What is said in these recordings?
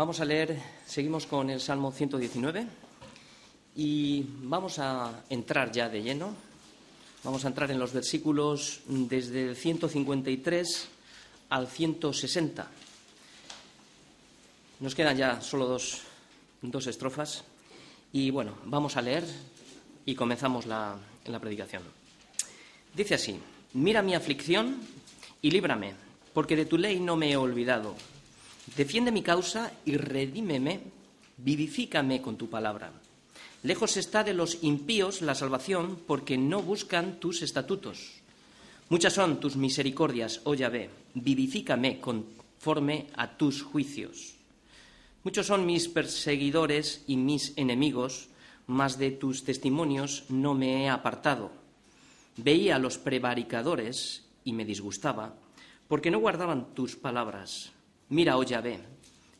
Vamos a leer, seguimos con el Salmo 119 y vamos a entrar ya de lleno. Vamos a entrar en los versículos desde el 153 al 160. Nos quedan ya solo dos, dos estrofas y bueno, vamos a leer y comenzamos la, la predicación. Dice así, mira mi aflicción y líbrame, porque de tu ley no me he olvidado. Defiende mi causa y redímeme, vivifícame con tu palabra. Lejos está de los impíos la salvación, porque no buscan tus estatutos. Muchas son tus misericordias, oh Yahvé, vivifícame conforme a tus juicios. Muchos son mis perseguidores y mis enemigos, mas de tus testimonios no me he apartado. Veía a los prevaricadores y me disgustaba, porque no guardaban tus palabras. Mira, oh Yahvé,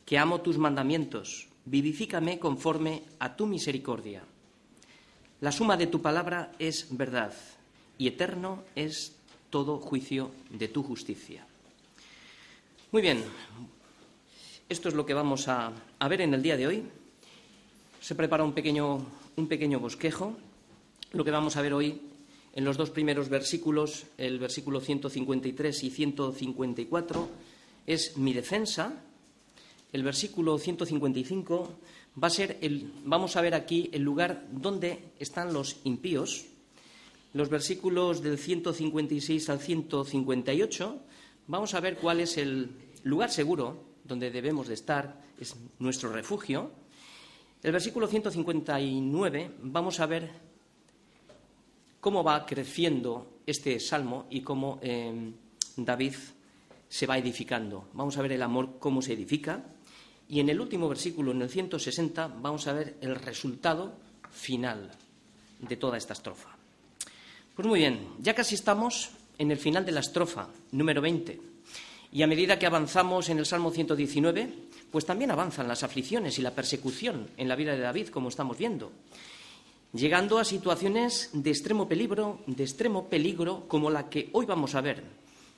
que amo tus mandamientos, vivifícame conforme a tu misericordia. La suma de tu palabra es verdad, y eterno es todo juicio de tu justicia. Muy bien, esto es lo que vamos a, a ver en el día de hoy. Se prepara un pequeño, un pequeño bosquejo. Lo que vamos a ver hoy en los dos primeros versículos, el versículo 153 y 154, es mi defensa. El versículo 155 va a ser el, vamos a ver aquí el lugar donde están los impíos. Los versículos del 156 al 158 vamos a ver cuál es el lugar seguro donde debemos de estar, es nuestro refugio. El versículo 159 vamos a ver cómo va creciendo este salmo y cómo eh, David se va edificando. Vamos a ver el amor cómo se edifica. Y en el último versículo, en el 160, vamos a ver el resultado final de toda esta estrofa. Pues muy bien, ya casi estamos en el final de la estrofa número 20. Y a medida que avanzamos en el Salmo 119, pues también avanzan las aflicciones y la persecución en la vida de David, como estamos viendo llegando a situaciones de extremo peligro, de extremo peligro como la que hoy vamos a ver.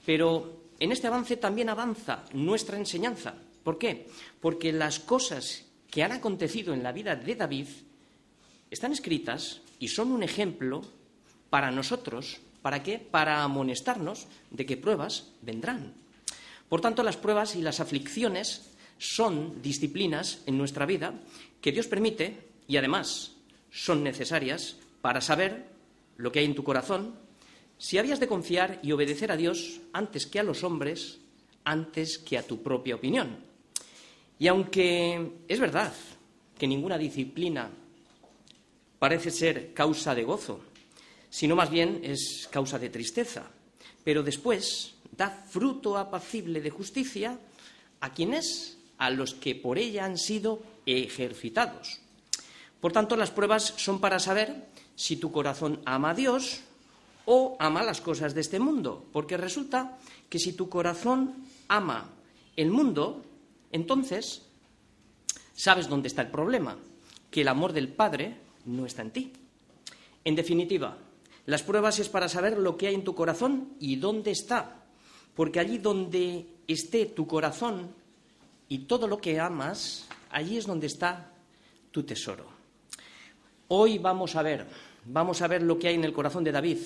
Pero en este avance también avanza nuestra enseñanza. ¿Por qué? Porque las cosas que han acontecido en la vida de David están escritas y son un ejemplo para nosotros, ¿para qué? Para amonestarnos de que pruebas vendrán. Por tanto, las pruebas y las aflicciones son disciplinas en nuestra vida que Dios permite y además son necesarias para saber lo que hay en tu corazón, si habías de confiar y obedecer a Dios antes que a los hombres, antes que a tu propia opinión. Y aunque es verdad que ninguna disciplina parece ser causa de gozo, sino más bien es causa de tristeza, pero después da fruto apacible de justicia a quienes, a los que por ella han sido ejercitados. Por tanto, las pruebas son para saber si tu corazón ama a Dios o ama las cosas de este mundo, porque resulta que si tu corazón ama el mundo, entonces sabes dónde está el problema, que el amor del Padre no está en ti. En definitiva, las pruebas es para saber lo que hay en tu corazón y dónde está, porque allí donde esté tu corazón y todo lo que amas, allí es donde está tu tesoro. Hoy vamos a ver, vamos a ver lo que hay en el corazón de David,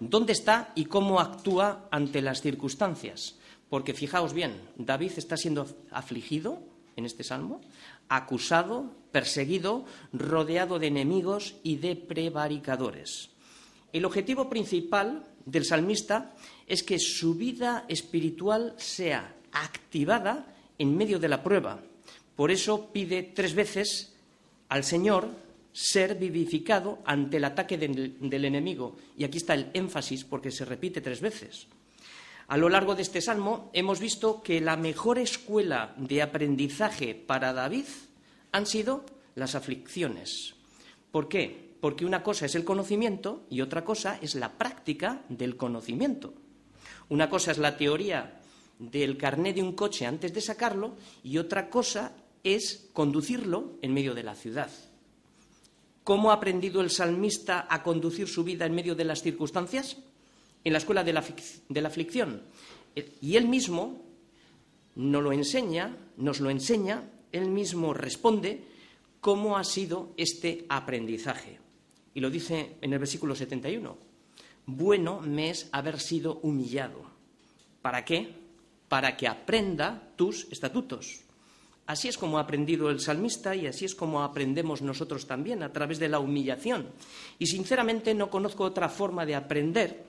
dónde está y cómo actúa ante las circunstancias. Porque fijaos bien, David está siendo afligido en este salmo, acusado, perseguido, rodeado de enemigos y de prevaricadores. El objetivo principal del salmista es que su vida espiritual sea activada en medio de la prueba. Por eso pide tres veces al Señor ser vivificado ante el ataque del, enemigo. Y aquí está el énfasis porque se repite tres veces. A lo largo de este salmo hemos visto que la mejor escuela de aprendizaje para David han sido las aflicciones. ¿Por qué? Porque una cosa es el conocimiento y otra cosa es la práctica del conocimiento. Una cosa es la teoría del carné de un coche antes de sacarlo y otra cosa es conducirlo en medio de la ciudad. ¿Cómo ha aprendido el salmista a conducir su vida en medio de las circunstancias? En la escuela de la, aflicción. Y él mismo nos lo enseña, nos lo enseña él mismo responde cómo ha sido este aprendizaje. Y lo dice en el versículo 71. Bueno me es haber sido humillado. ¿Para qué? Para que aprenda tus estatutos. Así es como ha aprendido el salmista y así es como aprendemos nosotros también, a través de la humillación. Y sinceramente no conozco otra forma de aprender,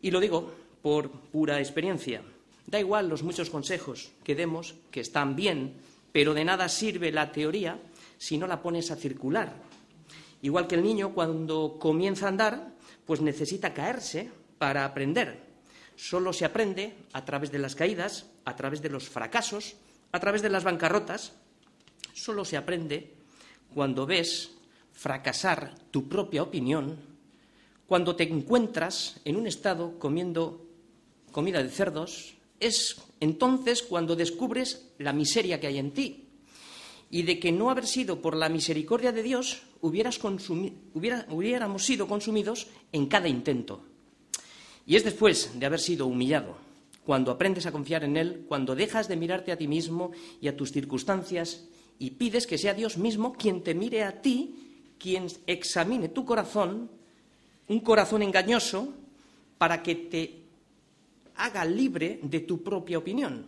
y lo digo por pura experiencia. Da igual los muchos consejos que demos, que están bien, pero de nada sirve la teoría si no la pones a circular. Igual que el niño cuando comienza a andar, pues necesita caerse para aprender. Solo se aprende a través de las caídas, a través de los fracasos, a través de las bancarrotas. Solo se aprende cuando ves fracasar tu propia opinión, cuando te encuentras en un estado comiendo comida de cerdos, es entonces cuando descubres la miseria que hay en ti y de que no haber sido por la misericordia de Dios hubiéramos sido consumidos en cada intento. Y es después de haber sido humillado, cuando aprendes a confiar en Él, cuando dejas de mirarte a ti mismo y a tus circunstancias y pides que sea Dios mismo quien te mire a ti, quien examine tu corazón, un corazón engañoso, para que te haga libre de tu propia opinión.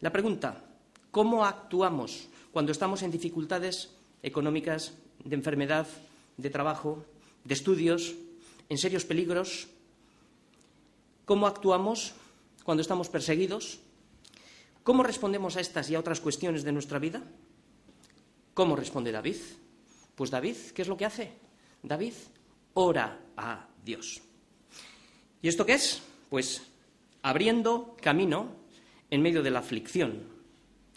La pregunta, ¿cómo actuamos cuando estamos en dificultades económicas, de enfermedad, de trabajo, de estudios, en serios peligros? ¿Cómo actuamos cuando estamos perseguidos? ¿Cómo respondemos a estas y a otras cuestiones de nuestra vida? ¿Cómo responde David? Pues David, ¿qué es lo que hace? David ora a Dios. ¿Y esto qué es? Pues abriendo camino en medio de la aflicción.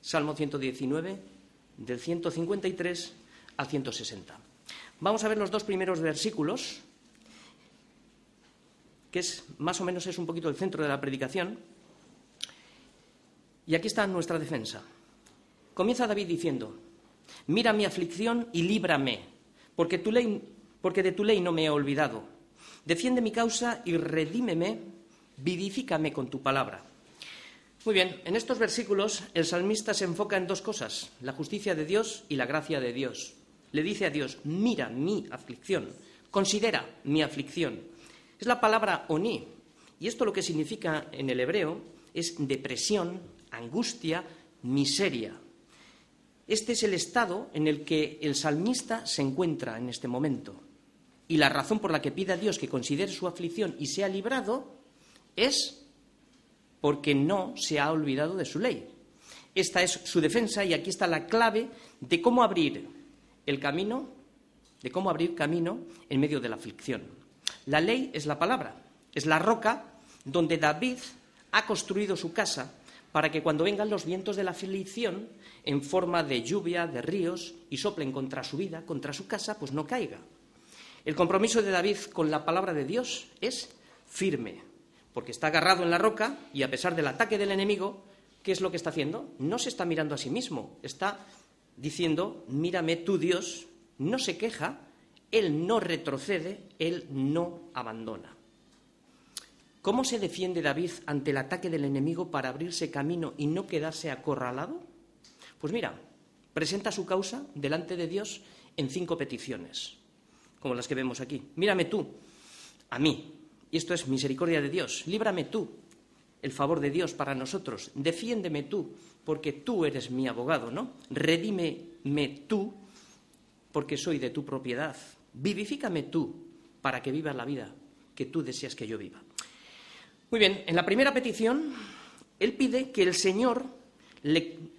Salmo 119, del 153 al 160. Vamos a ver los dos primeros versículos, que es más o menos es un poquito el centro de la predicación. Y aquí está nuestra defensa. Comienza David diciendo: Mira mi aflicción y líbrame, porque, tu ley, porque de tu ley no me he olvidado. Defiende mi causa y redímeme vivifícame con tu palabra. Muy bien, en estos versículos el salmista se enfoca en dos cosas, la justicia de Dios y la gracia de Dios. Le dice a Dios, mira mi aflicción, considera mi aflicción. Es la palabra oni, y esto lo que significa en el hebreo es depresión, angustia, miseria. Este es el estado en el que el salmista se encuentra en este momento. Y la razón por la que pide a Dios que considere su aflicción y sea librado es porque no se ha olvidado de su ley. Esta es su defensa y aquí está la clave de cómo abrir el camino, de cómo abrir camino en medio de la aflicción. La ley es la palabra, es la roca donde David ha construido su casa para que cuando vengan los vientos de la aflicción en forma de lluvia, de ríos y soplen contra su vida, contra su casa, pues no caiga. El compromiso de David con la palabra de Dios es firme, porque está agarrado en la roca y a pesar del ataque del enemigo, ¿qué es lo que está haciendo? No se está mirando a sí mismo, está diciendo, mírame tú Dios, no se queja, Él no retrocede, Él no abandona. ¿Cómo se defiende David ante el ataque del enemigo para abrirse camino y no quedarse acorralado? Pues mira, presenta su causa delante de Dios en cinco peticiones, como las que vemos aquí. Mírame tú, a mí, y esto es misericordia de Dios. Líbrame tú, el favor de Dios para nosotros. Defiéndeme tú, porque tú eres mi abogado, ¿no? Redímeme tú, porque soy de tu propiedad. Vivifícame tú, para que vivas la vida que tú deseas que yo viva. Muy bien, en la primera petición, él pide que el Señor,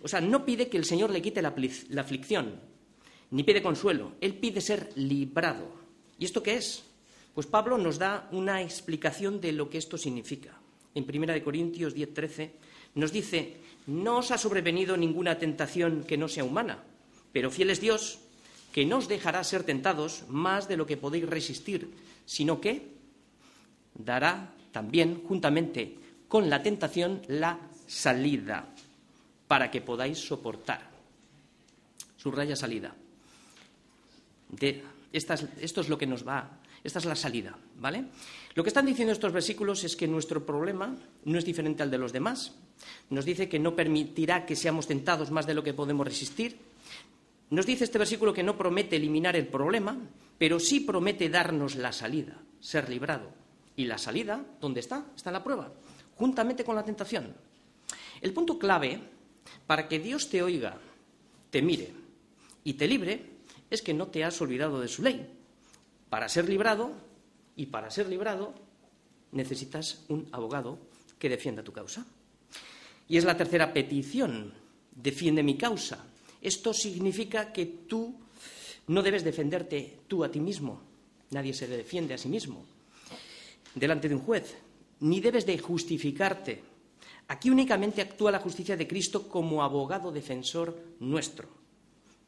o sea, no pide que el Señor le quite la, la aflicción, ni pide consuelo, él pide ser librado. ¿Y esto qué es? Pues Pablo nos da una explicación de lo que esto significa. En 1 Corintios 10:13 nos dice, no os ha sobrevenido ninguna tentación que no sea humana, pero fiel es Dios, que no os dejará ser tentados más de lo que podéis resistir, sino que dará también, juntamente con la tentación, la salida para que podáis soportar. Subraya salida. esto es lo que nos va Esta es la salida, ¿vale? Lo que están diciendo estos versículos es que nuestro problema no es diferente al de los demás. Nos dice que no permitirá que seamos tentados más de lo que podemos resistir. Nos dice este versículo que no promete eliminar el problema, pero sí promete darnos la salida, ser librado. ¿Y la salida dónde está? Está en la prueba, juntamente con la tentación. El punto clave para que Dios te oiga, te mire y te libre es que no te has olvidado de su ley. Para ser librado y para ser librado necesitas un abogado que defienda tu causa. Y es la tercera petición, defiende mi causa. Esto significa que tú no debes defenderte tú a ti mismo. Nadie se defiende a sí mismo delante de un juez, ni debes de justificarte. Aquí únicamente actúa la justicia de Cristo como abogado defensor nuestro.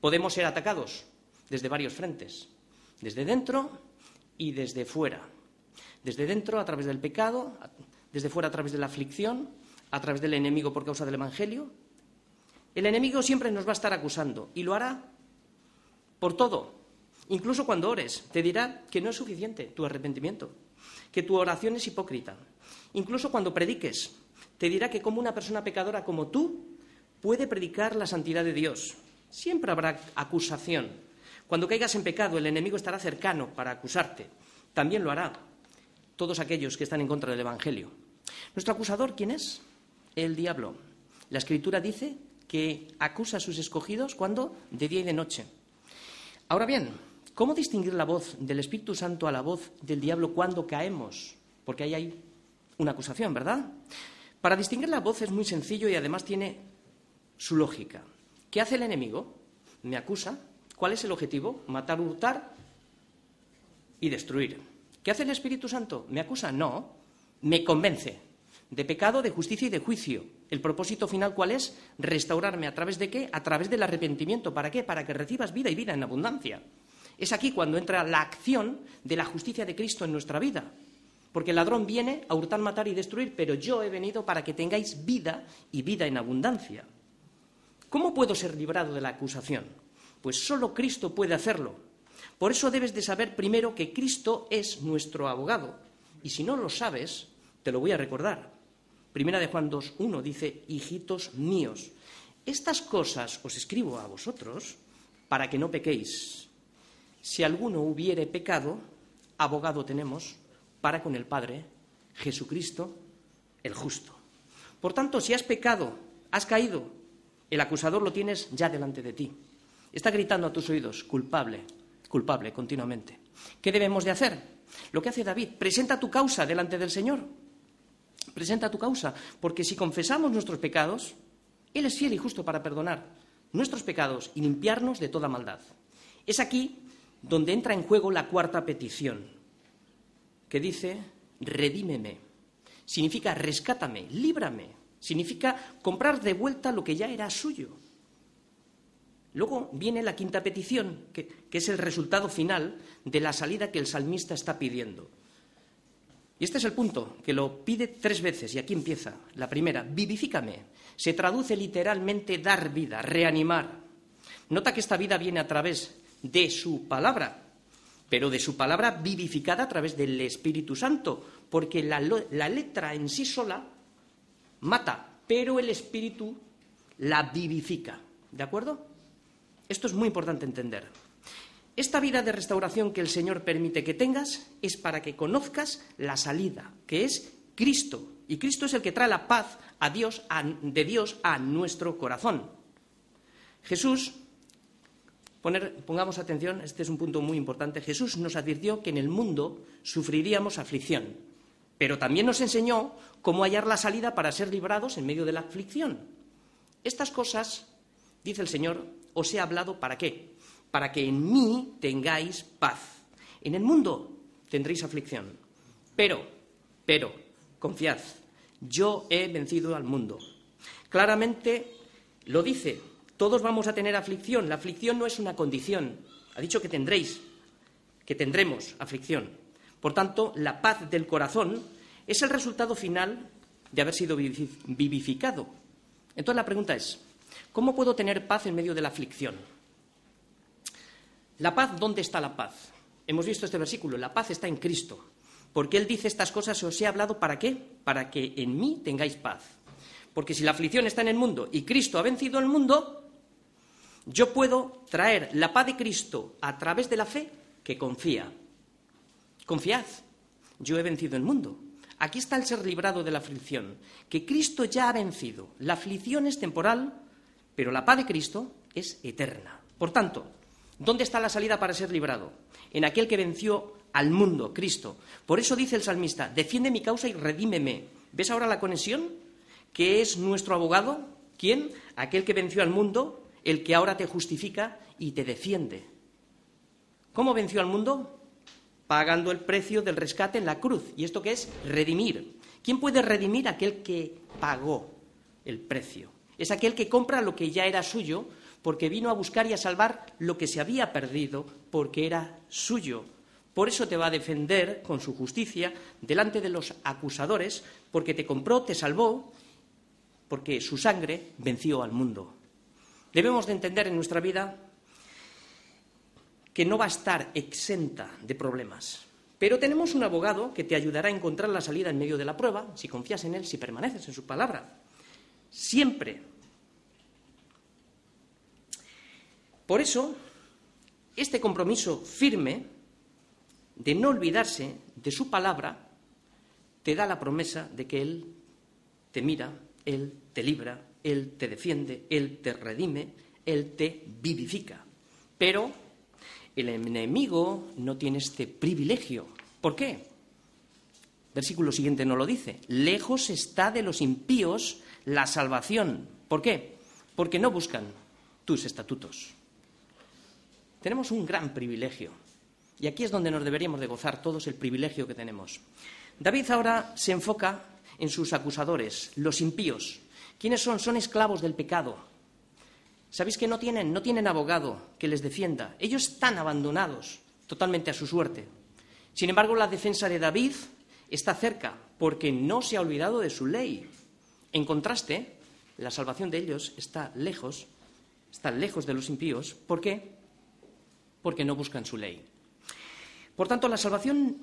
Podemos ser atacados desde varios frentes, desde dentro y desde fuera. Desde dentro a través del pecado, desde fuera a través de la aflicción, a través del enemigo por causa del Evangelio. El enemigo siempre nos va a estar acusando y lo hará por todo. Incluso cuando ores, te dirá que no es suficiente tu arrepentimiento, que tu oración es hipócrita. Incluso cuando prediques, te dirá que como una persona pecadora como tú puede predicar la santidad de Dios. Siempre habrá acusación. Cuando caigas en pecado, el enemigo estará cercano para acusarte. También lo hará todos aquellos que están en contra del Evangelio. ¿Nuestro acusador quién es? El diablo. La Escritura dice que acusa a sus escogidos cuando de día y de noche. Ahora bien, ¿cómo distinguir la voz del Espíritu Santo a la voz del diablo cuando caemos? Porque ahí hay una acusación, ¿verdad? Para distinguir la voz es muy sencillo y además tiene su lógica. ¿Qué hace el enemigo? Me acusa. ¿Cuál es el objetivo? Matar, hurtar y destruir. ¿Qué hace el Espíritu Santo? ¿Me acusa? No. Me convence de pecado, de justicia y de juicio. ¿El propósito final cuál es? Restaurarme. ¿A través de qué? A través del arrepentimiento. ¿Para qué? Para que recibas vida y vida en abundancia. Es aquí cuando entra la acción de la justicia de Cristo en nuestra vida. Porque el ladrón viene a hurtar, matar y destruir, pero yo he venido para que tengáis vida y vida en abundancia. ¿Cómo puedo ser librado de la acusación? Pues solo Cristo puede hacerlo. Por eso debes de saber primero que Cristo es nuestro abogado. Y si no lo sabes, te lo voy a recordar. Primera de Juan 2.1 dice, hijitos míos, estas cosas os escribo a vosotros para que no pequéis. Si alguno hubiere pecado, abogado tenemos para con el Padre, Jesucristo, el justo. Por tanto, si has pecado, has caído, el acusador lo tienes ya delante de ti. Está gritando a tus oídos, culpable, culpable continuamente. ¿Qué debemos de hacer? Lo que hace David, presenta tu causa delante del Señor. Presenta tu causa, porque si confesamos nuestros pecados, Él es fiel y justo para perdonar nuestros pecados y limpiarnos de toda maldad. Es aquí donde entra en juego la cuarta petición, que dice, redímeme. Significa rescátame, líbrame. Significa comprar de vuelta lo que ya era suyo. Luego viene la quinta petición, que, es el resultado final de la salida que el salmista está pidiendo. Y este es el punto, que lo pide tres veces, y aquí empieza. La primera, vivifícame. Se traduce literalmente dar vida, reanimar. Nota que esta vida viene a través de su palabra, pero de su palabra vivificada a través del Espíritu Santo, porque la, la letra en sí sola mata, pero el Espíritu la vivifica. ¿De acuerdo? Esto es muy importante entender. Esta vida de restauración que el Señor permite que tengas es para que conozcas la salida, que es Cristo. Y Cristo es el que trae la paz a Dios, de Dios a nuestro corazón. Jesús, pongamos atención, este es un punto muy importante, Jesús nos advirtió que en el mundo sufriríamos aflicción, pero también nos enseñó cómo hallar la salida para ser librados en medio de la aflicción. Estas cosas, dice el Señor, os he hablado para qué? Para que en mí tengáis paz. En el mundo tendréis aflicción. Pero, pero, confiad, yo he vencido al mundo. Claramente lo dice, todos vamos a tener aflicción. La aflicción no es una condición. Ha dicho que tendréis, que tendremos aflicción. Por tanto, la paz del corazón es el resultado final de haber sido vivificado. Entonces la pregunta es, ¿Cómo puedo tener paz en medio de la aflicción? La paz, ¿dónde está la paz? Hemos visto este versículo, la paz está en Cristo. Porque Él dice estas cosas, os he hablado para qué? Para que en mí tengáis paz. Porque si la aflicción está en el mundo y Cristo ha vencido el mundo, yo puedo traer la paz de Cristo a través de la fe que confía. Confiad, yo he vencido el mundo. Aquí está el ser librado de la aflicción, que Cristo ya ha vencido. La aflicción es temporal, pero la paz de Cristo es eterna. Por tanto, ¿dónde está la salida para ser librado? En aquel que venció al mundo, Cristo. Por eso dice el salmista, defiende mi causa y redímeme. ¿Ves ahora la conexión? ¿Qué es nuestro abogado? ¿Quién? Aquel que venció al mundo, el que ahora te justifica y te defiende. ¿Cómo venció al mundo? Pagando el precio del rescate en la cruz. ¿Y esto qué es? Redimir. ¿Quién puede redimir? Aquel que pagó el precio. Es aquel que compra lo que ya era suyo porque vino a buscar y a salvar lo que se había perdido porque era suyo. Por eso te va a defender con su justicia delante de los acusadores, porque te compró, te salvó, porque su sangre venció al mundo. Debemos de entender en nuestra vida que no va a estar exenta de problemas. Pero tenemos un abogado que te ayudará a encontrar la salida en medio de la prueba, si confías en él, si permaneces en su palabra. Siempre. Por eso, este compromiso firme de no olvidarse de su palabra, te da la promesa de que Él te mira, Él te libra, Él te defiende, Él te redime, Él te vivifica. Pero el enemigo no tiene este privilegio. ¿Por qué? Versículo siguiente no lo dice. Lejos está de los impíos la salvación. ¿Por qué? Porque no buscan tus estatutos. Tenemos un gran privilegio y aquí es donde nos deberíamos de gozar todos el privilegio que tenemos. David ahora se enfoca en sus acusadores, los impíos. ¿Quiénes son? Son esclavos del pecado. ¿Sabéis que no tienen, no tienen abogado que les defienda? Ellos están abandonados totalmente a su suerte. Sin embargo, la defensa de David está cerca porque no se ha olvidado de su ley. En contraste, la salvación de ellos está lejos, está lejos de los impíos. ¿Por qué? Porque no buscan su ley. Por tanto, la salvación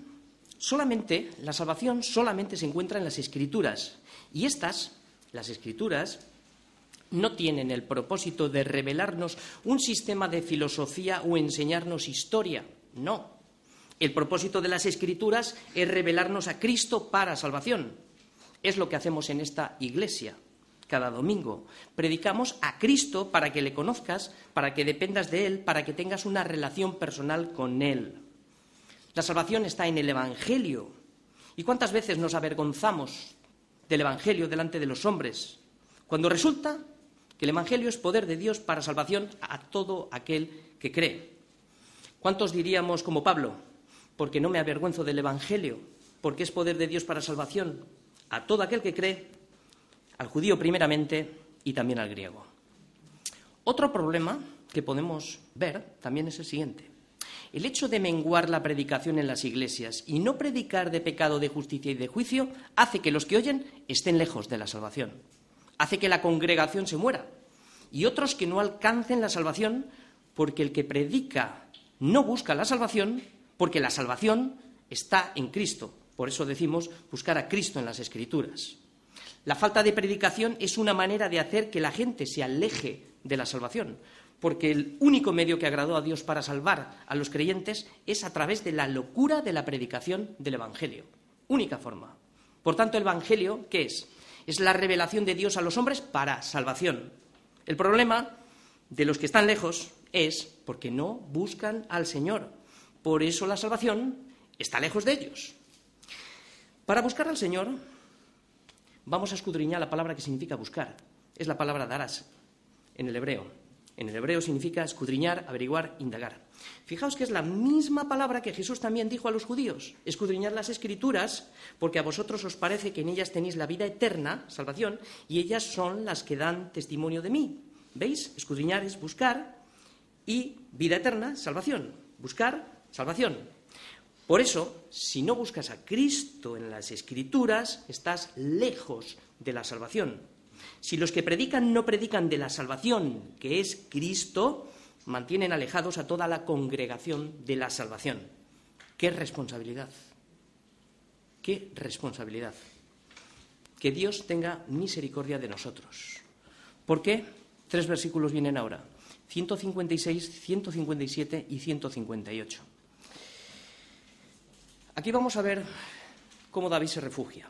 solamente, la salvación solamente se encuentra en las escrituras. Y estas, las escrituras, no tienen el propósito de revelarnos un sistema de filosofía o enseñarnos historia. No. El propósito de las escrituras es revelarnos a Cristo para salvación. Es lo que hacemos en esta iglesia cada domingo. Predicamos a Cristo para que le conozcas, para que dependas de Él, para que tengas una relación personal con Él. La salvación está en el Evangelio. ¿Y cuántas veces nos avergonzamos del Evangelio delante de los hombres? Cuando resulta que el Evangelio es poder de Dios para salvación a todo aquel que cree. ¿Cuántos diríamos como Pablo? Porque no me avergüenzo del Evangelio, porque es poder de Dios para salvación a todo aquel que cree, al judío primeramente y también al griego. Otro problema que podemos ver también es el siguiente. El hecho de menguar la predicación en las iglesias y no predicar de pecado, de justicia y de juicio hace que los que oyen estén lejos de la salvación. Hace que la congregación se muera y otros que no alcancen la salvación porque el que predica no busca la salvación porque la salvación está en Cristo. Por eso decimos buscar a Cristo en las Escrituras. La falta de predicación es una manera de hacer que la gente se aleje de la salvación, porque el único medio que agradó a Dios para salvar a los creyentes es a través de la locura de la predicación del Evangelio. Única forma. Por tanto, el Evangelio, ¿qué es? Es la revelación de Dios a los hombres para salvación. El problema de los que están lejos es porque no buscan al Señor. Por eso la salvación está lejos de ellos. Para buscar al Señor, vamos a escudriñar la palabra que significa buscar. Es la palabra darás en el hebreo. En el hebreo significa escudriñar, averiguar, indagar. Fijaos que es la misma palabra que Jesús también dijo a los judíos, escudriñar las escrituras, porque a vosotros os parece que en ellas tenéis la vida eterna, salvación, y ellas son las que dan testimonio de mí. ¿Veis? Escudriñar es buscar y vida eterna, salvación. Buscar, salvación. Por eso, si no buscas a Cristo en las escrituras, estás lejos de la salvación. Si los que predican no predican de la salvación, que es Cristo, mantienen alejados a toda la congregación de la salvación. qué responsabilidad. Qué responsabilidad. Que Dios tenga misericordia de nosotros. ¿Por qué? Tres versículos vienen ahora. 156, 157 y 158. Aquí vamos a ver cómo David se refugia.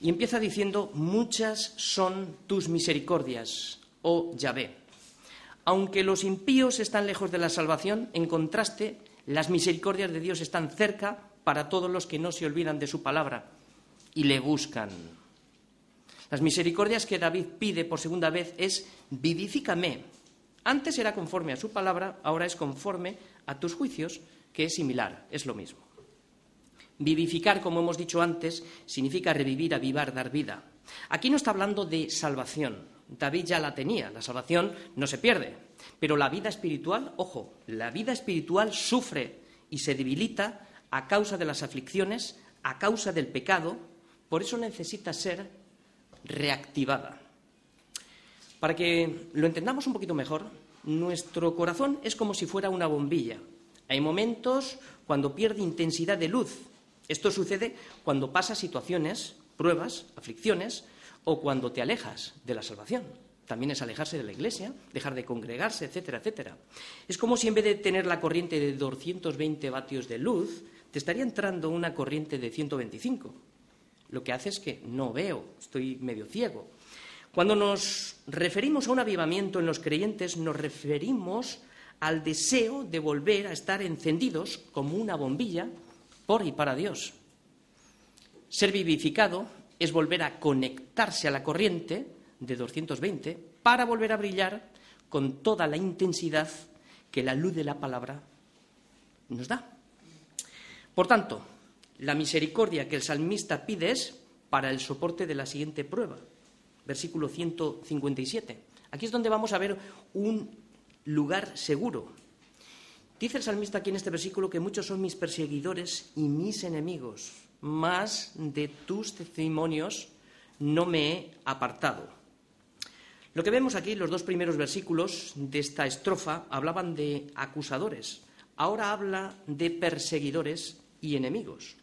Y empieza diciendo, muchas son tus misericordias, oh Yahvé. Aunque los impíos están lejos de la salvación, en contraste, las misericordias de Dios están cerca para todos los que no se olvidan de su palabra y le buscan. Las misericordias que David pide por segunda vez es vivifícame. Antes era conforme a su palabra, ahora es conforme a tus juicios, que es similar, es lo mismo. Vivificar, como hemos dicho antes, significa revivir, avivar, dar vida. Aquí no está hablando de salvación. David ya la tenía, la salvación no se pierde. Pero la vida espiritual, ojo, la vida espiritual sufre y se debilita a causa de las aflicciones, a causa del pecado, por eso necesita ser reactivada. Para que lo entendamos un poquito mejor, nuestro corazón es como si fuera una bombilla. Hay momentos cuando pierde intensidad de luz esto sucede cuando pasas situaciones, pruebas, aflicciones, o cuando te alejas de la salvación. También es alejarse de la iglesia, dejar de congregarse, etcétera, etcétera. Es como si en vez de tener la corriente de 220 vatios de luz, te estaría entrando una corriente de 125. Lo que hace es que no veo, estoy medio ciego. Cuando nos referimos a un avivamiento en los creyentes, nos referimos al deseo de volver a estar encendidos como una bombilla por y para Dios. Ser vivificado es volver a conectarse a la corriente de 220 para volver a brillar con toda la intensidad que la luz de la palabra nos da. Por tanto, la misericordia que el salmista pide es para el soporte de la siguiente prueba, versículo 157. Aquí es donde vamos a ver un lugar seguro, Dice el salmista aquí en este versículo que muchos son mis perseguidores y mis enemigos, más de tus testimonios no me he apartado. Lo que vemos aquí, los dos primeros versículos de esta estrofa hablaban de acusadores, ahora habla de perseguidores y enemigos.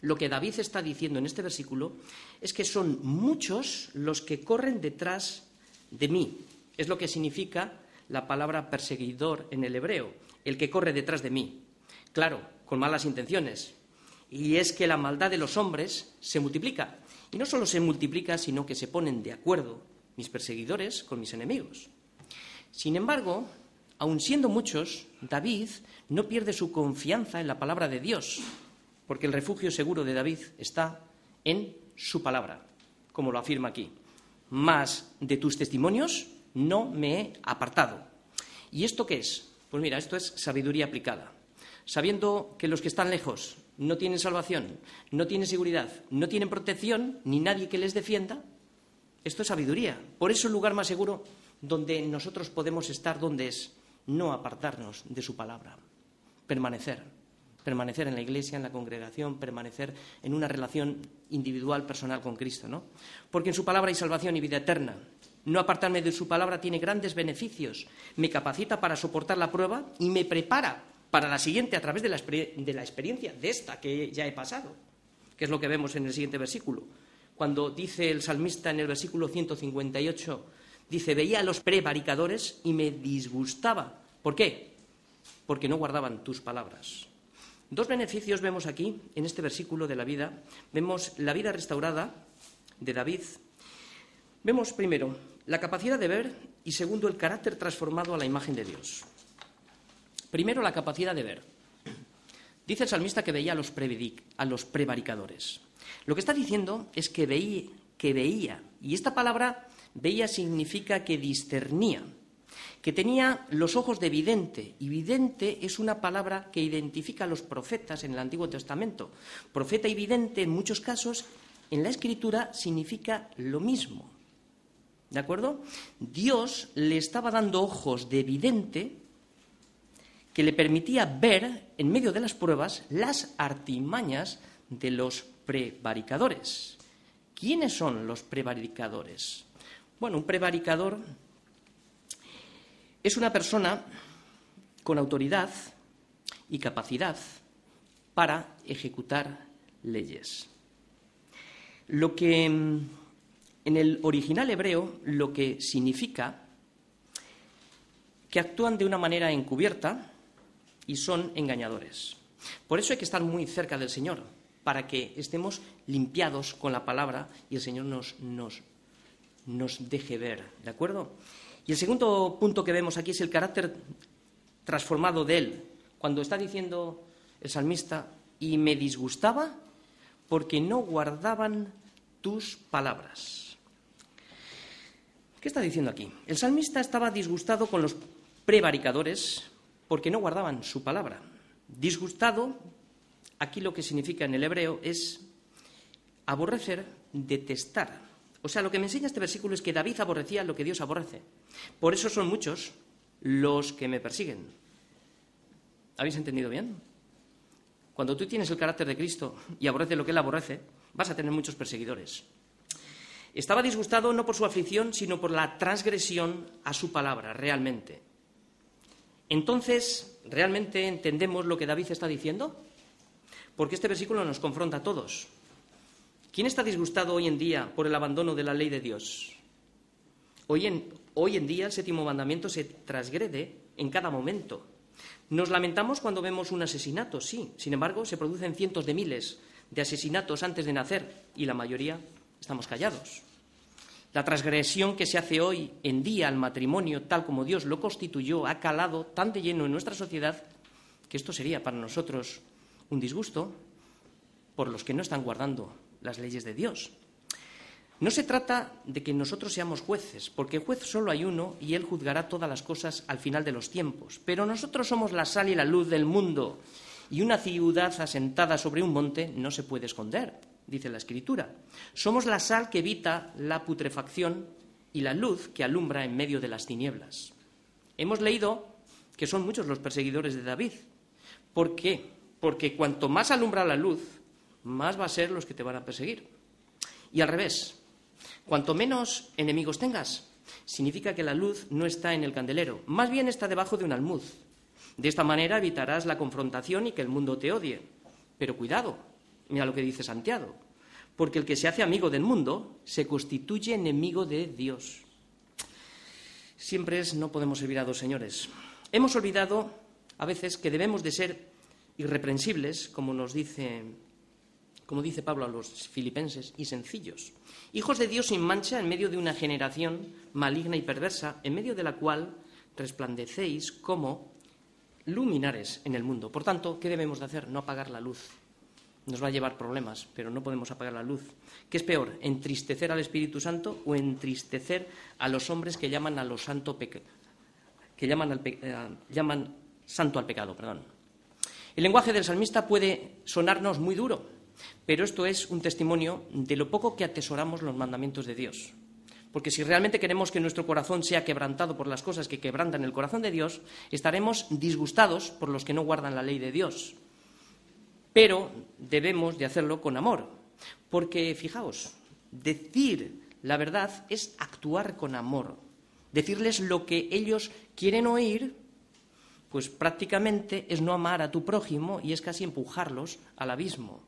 Lo que David está diciendo en este versículo es que son muchos los que corren detrás de mí. Es lo que significa la palabra perseguidor en el hebreo, el que corre detrás de mí. Claro, con malas intenciones. Y es que la maldad de los hombres se multiplica. Y no solo se multiplica, sino que se ponen de acuerdo mis perseguidores con mis enemigos. Sin embargo, aun siendo muchos, David no pierde su confianza en la palabra de Dios, porque el refugio seguro de David está en su palabra, como lo afirma aquí. Más de tus testimonios no me he apartado. ¿Y esto qué es? Pues mira, esto es sabiduría aplicada. Sabiendo que los que están lejos no tienen salvación, no tienen seguridad, no tienen protección, ni nadie que les defienda, esto es sabiduría. Por eso el lugar más seguro donde nosotros podemos estar, donde es no apartarnos de su palabra, permanecer, permanecer en la iglesia, en la congregación, permanecer en una relación individual, personal con Cristo, ¿no? Porque en su palabra hay salvación y vida eterna. No apartarme de su palabra tiene grandes beneficios. Me capacita para soportar la prueba y me prepara para la siguiente a través de la, experiencia de esta que ya he pasado, que es lo que vemos en el siguiente versículo. Cuando dice el salmista en el versículo 158, dice, veía a los prevaricadores y me disgustaba. ¿Por qué? Porque no guardaban tus palabras. Dos beneficios vemos aquí, en este versículo de la vida. Vemos la vida restaurada de David. Vemos primero la capacidad de ver y segundo, el carácter transformado a la imagen de Dios. Primero, la capacidad de ver. Dice el salmista que veía a los, a los prevaricadores. Lo que está diciendo es que veía, que veía, y esta palabra veía significa que discernía, que tenía los ojos de vidente, y vidente es una palabra que identifica a los profetas en el Antiguo Testamento. Profeta y vidente, en muchos casos, en la Escritura significa lo mismo. ¿De acuerdo? Dios le estaba dando ojos de vidente que le permitía ver, en medio de las pruebas, las artimañas de los prevaricadores. ¿Quiénes son los prevaricadores? Bueno, un prevaricador es una persona con autoridad y capacidad para ejecutar leyes. Lo que mm, en el original hebreo lo que significa que actúan de una manera encubierta y son engañadores. Por eso hay que estar muy cerca del Señor, para que estemos limpiados con la palabra y el Señor nos, nos, deje ver, ¿de acuerdo? Y el segundo punto que vemos aquí es el carácter transformado de él. Cuando está diciendo el salmista, y me disgustaba porque no guardaban tus palabras. ¿Qué está diciendo aquí? El salmista estaba disgustado con los prevaricadores porque no guardaban su palabra. Disgustado, aquí lo que significa en el hebreo es aborrecer, detestar. O sea, lo que me enseña este versículo es que David aborrecía lo que Dios aborrece. Por eso son muchos los que me persiguen. ¿Habéis entendido bien? Cuando tú tienes el carácter de Cristo y aborreces lo que Él aborrece, vas a tener muchos perseguidores. Estaba disgustado no por su aflicción, sino por la transgresión a su palabra, realmente. Entonces, ¿realmente entendemos lo que David está diciendo? Porque este versículo nos confronta a todos. ¿Quién está disgustado hoy en día por el abandono de la ley de Dios? Hoy en, hoy en día el séptimo mandamiento se transgrede en cada momento. Nos lamentamos cuando vemos un asesinato, sí. Sin embargo, se producen cientos de miles de asesinatos antes de nacer y la mayoría estamos callados. La transgresión que se hace hoy en día al matrimonio, tal como Dios lo constituyó, ha calado tan de lleno en nuestra sociedad que esto sería para nosotros un disgusto por los que no están guardando las leyes de Dios. No se trata de que nosotros seamos jueces, porque juez solo hay uno y él juzgará todas las cosas al final de los tiempos. Pero nosotros somos la sal y la luz del mundo, y una ciudad asentada sobre un monte no se puede esconder dice la Escritura. Somos la sal que evita la putrefacción y la luz que alumbra en medio de las tinieblas. Hemos leído que son muchos los perseguidores de David. ¿Por qué? Porque cuanto más alumbra la luz, más va a ser los que te van a perseguir. Y al revés, cuanto menos enemigos tengas, significa que la luz no está en el candelero, más bien está debajo de un almud. De esta manera evitarás la confrontación y que el mundo te odie. Pero cuidado, Mira lo que dice Santiago. Porque el que se hace amigo del mundo se constituye enemigo de Dios. Siempre es no podemos servir a dos señores. Hemos olvidado a veces que debemos de ser irreprensibles, como nos dice, como dice Pablo a los filipenses, y sencillos. Hijos de Dios sin mancha en medio de una generación maligna y perversa, en medio de la cual resplandecéis como luminares en el mundo. Por tanto, ¿qué debemos de hacer? No apagar la luz nos va a llevar problemas, pero no podemos apagar la luz. ¿Qué es peor, entristecer al Espíritu Santo o entristecer a los hombres que llaman a lo santo que llaman, al eh, santo al pecado, perdón? El lenguaje del salmista puede sonarnos muy duro, pero esto es un testimonio de lo poco que atesoramos los mandamientos de Dios. Porque si realmente queremos que nuestro corazón sea quebrantado por las cosas que quebrantan el corazón de Dios, estaremos disgustados por los que no guardan la ley de Dios pero debemos de hacerlo con amor, porque fijaos, decir la verdad es actuar con amor, decirles lo que ellos quieren oír, pues prácticamente es no amar a tu prójimo y es casi empujarlos al abismo.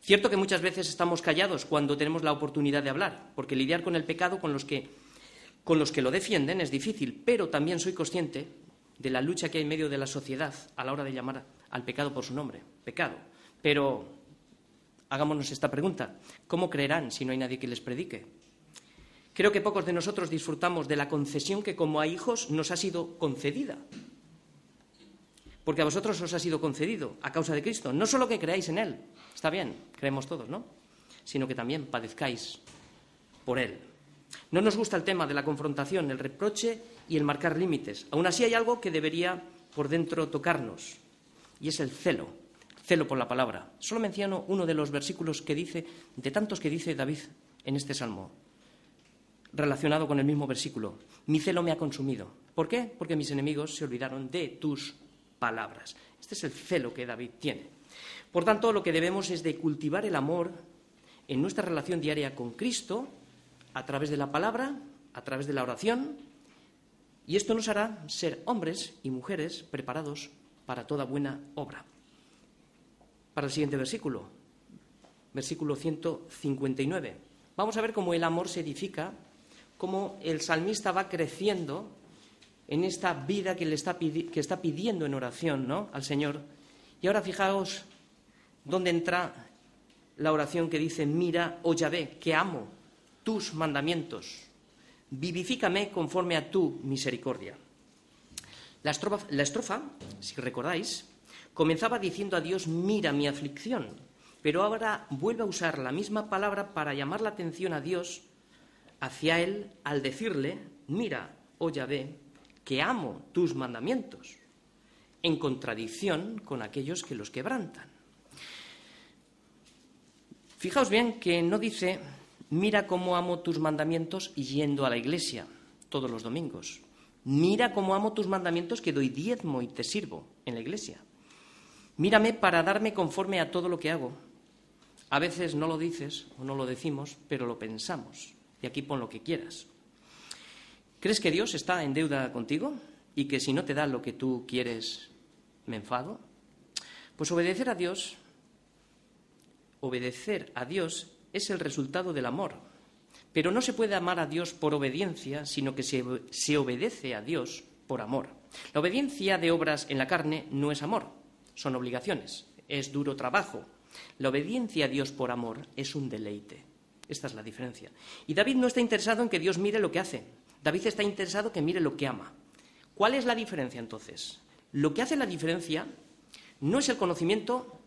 Cierto que muchas veces estamos callados cuando tenemos la oportunidad de hablar, porque lidiar con el pecado con los que, con los que lo defienden es difícil, pero también soy consciente de la lucha que hay en medio de la sociedad a la hora de llamar al pecado por su nombre, pecado. Pero hagámonos esta pregunta, ¿cómo creerán si no hay nadie que les predique? Creo que pocos de nosotros disfrutamos de la concesión que como a hijos nos ha sido concedida. Porque a vosotros os ha sido concedido a causa de Cristo. No solo que creáis en Él, está bien, creemos todos, ¿no? Sino que también padezcáis por Él. No nos gusta el tema de la confrontación, el reproche y el marcar límites. Aún así hay algo que debería por dentro tocarnos y es el celo, celo por la palabra. Solo menciono uno de los versículos que dice, de tantos que dice David en este salmo, relacionado con el mismo versículo. Mi celo me ha consumido. ¿Por qué? Porque mis enemigos se olvidaron de tus palabras. Este es el celo que David tiene. Por tanto, lo que debemos es de cultivar el amor en nuestra relación diaria con Cristo a través de la palabra, a través de la oración Y esto nos hará ser hombres y mujeres preparados para toda buena obra. Para el siguiente versículo, versículo 159. Vamos a ver cómo el amor se edifica, cómo el salmista va creciendo en esta vida que, le está, que está pidiendo en oración ¿no? al Señor. Y ahora fijaos dónde entra la oración que dice, mira, oh Yahvé, que amo tus mandamientos, vivifícame conforme a tu misericordia. La estrofa, si recordáis, comenzaba diciendo a Dios, mira mi aflicción, pero ahora vuelve a usar la misma palabra para llamar la atención a Dios hacia Él al decirle, mira, oh Yahvé, que amo tus mandamientos, en contradicción con aquellos que los quebrantan. Fijaos bien que no dice, mira cómo amo tus mandamientos yendo a la iglesia todos los domingos. Mira cómo amo tus mandamientos que doy diezmo y te sirvo en la iglesia. Mírame para darme conforme a todo lo que hago. A veces no lo dices o no lo decimos, pero lo pensamos. Y aquí pon lo que quieras. ¿Crees que Dios está en deuda contigo y que si no te da lo que tú quieres, me enfado? Pues obedecer a Dios, obedecer a Dios es el resultado del amor. Pero no se puede amar a Dios por obediencia, sino que se, obedece a Dios por amor. La obediencia de obras en la carne no es amor, son obligaciones, es duro trabajo. La obediencia a Dios por amor es un deleite. Esta es la diferencia. Y David no está interesado en que Dios mire lo que hace. David está interesado en que mire lo que ama. ¿Cuál es la diferencia entonces? Lo que hace la diferencia no es el conocimiento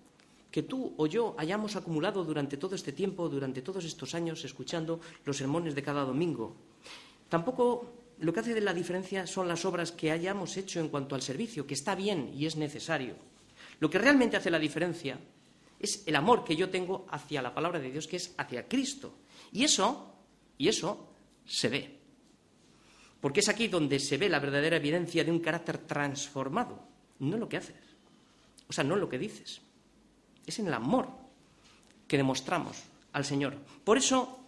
que tú o yo hayamos acumulado durante todo este tiempo, durante todos estos años, escuchando los sermones de cada domingo. Tampoco lo que hace de la diferencia son las obras que hayamos hecho en cuanto al servicio, que está bien y es necesario. Lo que realmente hace la diferencia es el amor que yo tengo hacia la palabra de Dios, que es hacia Cristo. Y eso, y eso se ve. Porque es aquí donde se ve la verdadera evidencia de un carácter transformado, no lo que haces, o sea, no lo que dices. Es en el amor que demostramos al Señor. Por eso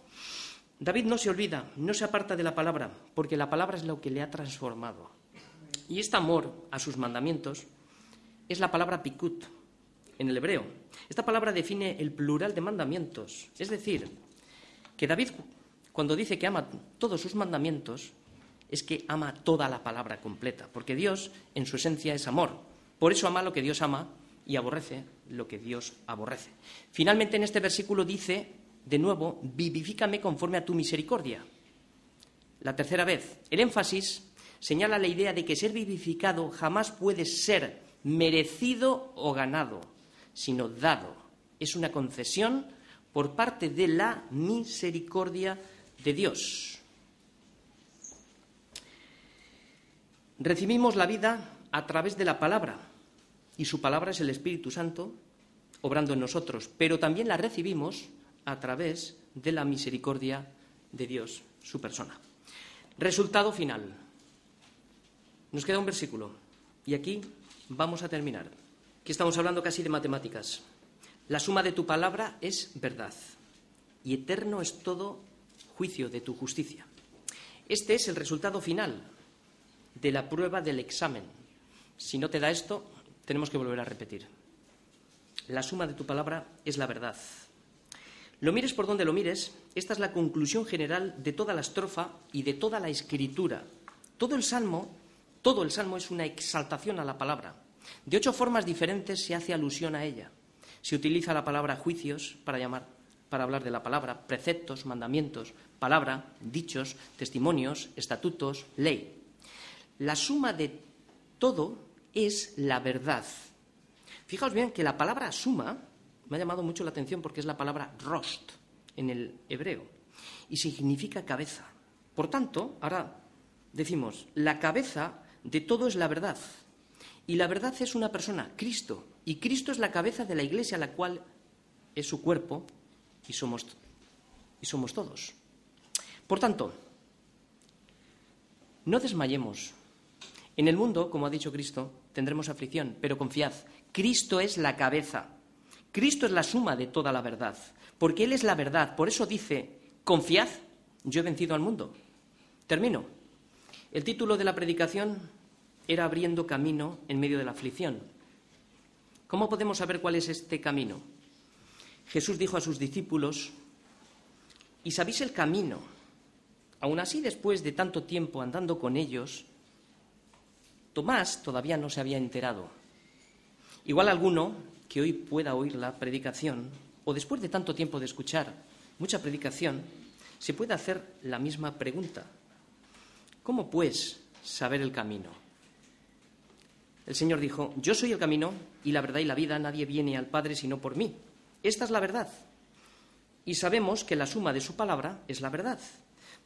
David no se olvida, no se aparta de la palabra, porque la palabra es lo que le ha transformado. Y este amor a sus mandamientos es la palabra pikut en el hebreo. Esta palabra define el plural de mandamientos, es decir, que David cuando dice que ama todos sus mandamientos es que ama toda la palabra completa, porque Dios en su esencia es amor. Por eso ama lo que Dios ama y aborrece lo que Dios aborrece. Finalmente, en este versículo dice, de nuevo, vivifícame conforme a tu misericordia. La tercera vez, el énfasis señala la idea de que ser vivificado jamás puede ser merecido o ganado, sino dado. Es una concesión por parte de la misericordia de Dios. Recibimos la vida a través de la palabra, y su palabra es el Espíritu Santo obrando en nosotros, pero también la recibimos a través de la misericordia de Dios, su persona. Resultado final. Nos queda un versículo y aquí vamos a terminar. Aquí estamos hablando casi de matemáticas. La suma de tu palabra es verdad y eterno es todo juicio de tu justicia. Este es el resultado final de la prueba del examen. Si no te da esto, tenemos que volver a repetir. La suma de tu palabra es la verdad. Lo mires por donde lo mires, esta es la conclusión general de toda la estrofa y de toda la escritura. Todo el salmo, todo el salmo es una exaltación a la palabra. De ocho formas diferentes se hace alusión a ella. Se utiliza la palabra juicios para llamar para hablar de la palabra, preceptos, mandamientos, palabra, dichos, testimonios, estatutos, ley. La suma de todo es la verdad. Fijaos bien que la palabra suma me ha llamado mucho la atención porque es la palabra rost en el hebreo y significa cabeza. Por tanto, ahora decimos, la cabeza de todo es la verdad. Y la verdad es una persona, Cristo. Y Cristo es la cabeza de la iglesia, la cual es su cuerpo y somos, y somos todos. Por tanto, no desmayemos. En el mundo, como ha dicho Cristo, tendremos aflicción, pero confiad, Cristo es la cabeza, Cristo es la suma de toda la verdad, porque Él es la verdad. Por eso dice, confiad, yo he vencido al mundo. Termino. El título de la predicación era Abriendo camino en medio de la aflicción. ¿Cómo podemos saber cuál es este camino? Jesús dijo a sus discípulos, ¿y sabéis el camino? Aún así, después de tanto tiempo andando con ellos, Tomás todavía no se había enterado. Igual alguno que hoy pueda oír la predicación, o después de tanto tiempo de escuchar mucha predicación, se puede hacer la misma pregunta. ¿Cómo pues saber el camino? El Señor dijo, yo soy el camino y la verdad y la vida, nadie viene al Padre sino por mí. Esta es la verdad. Y sabemos que la suma de su palabra es la verdad.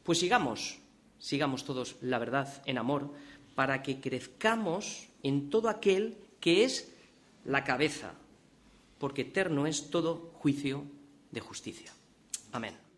Pues sigamos, sigamos todos la verdad en amor, para que crezcamos en todo aquel que es la cabeza, porque eterno es todo juicio de justicia. Amén.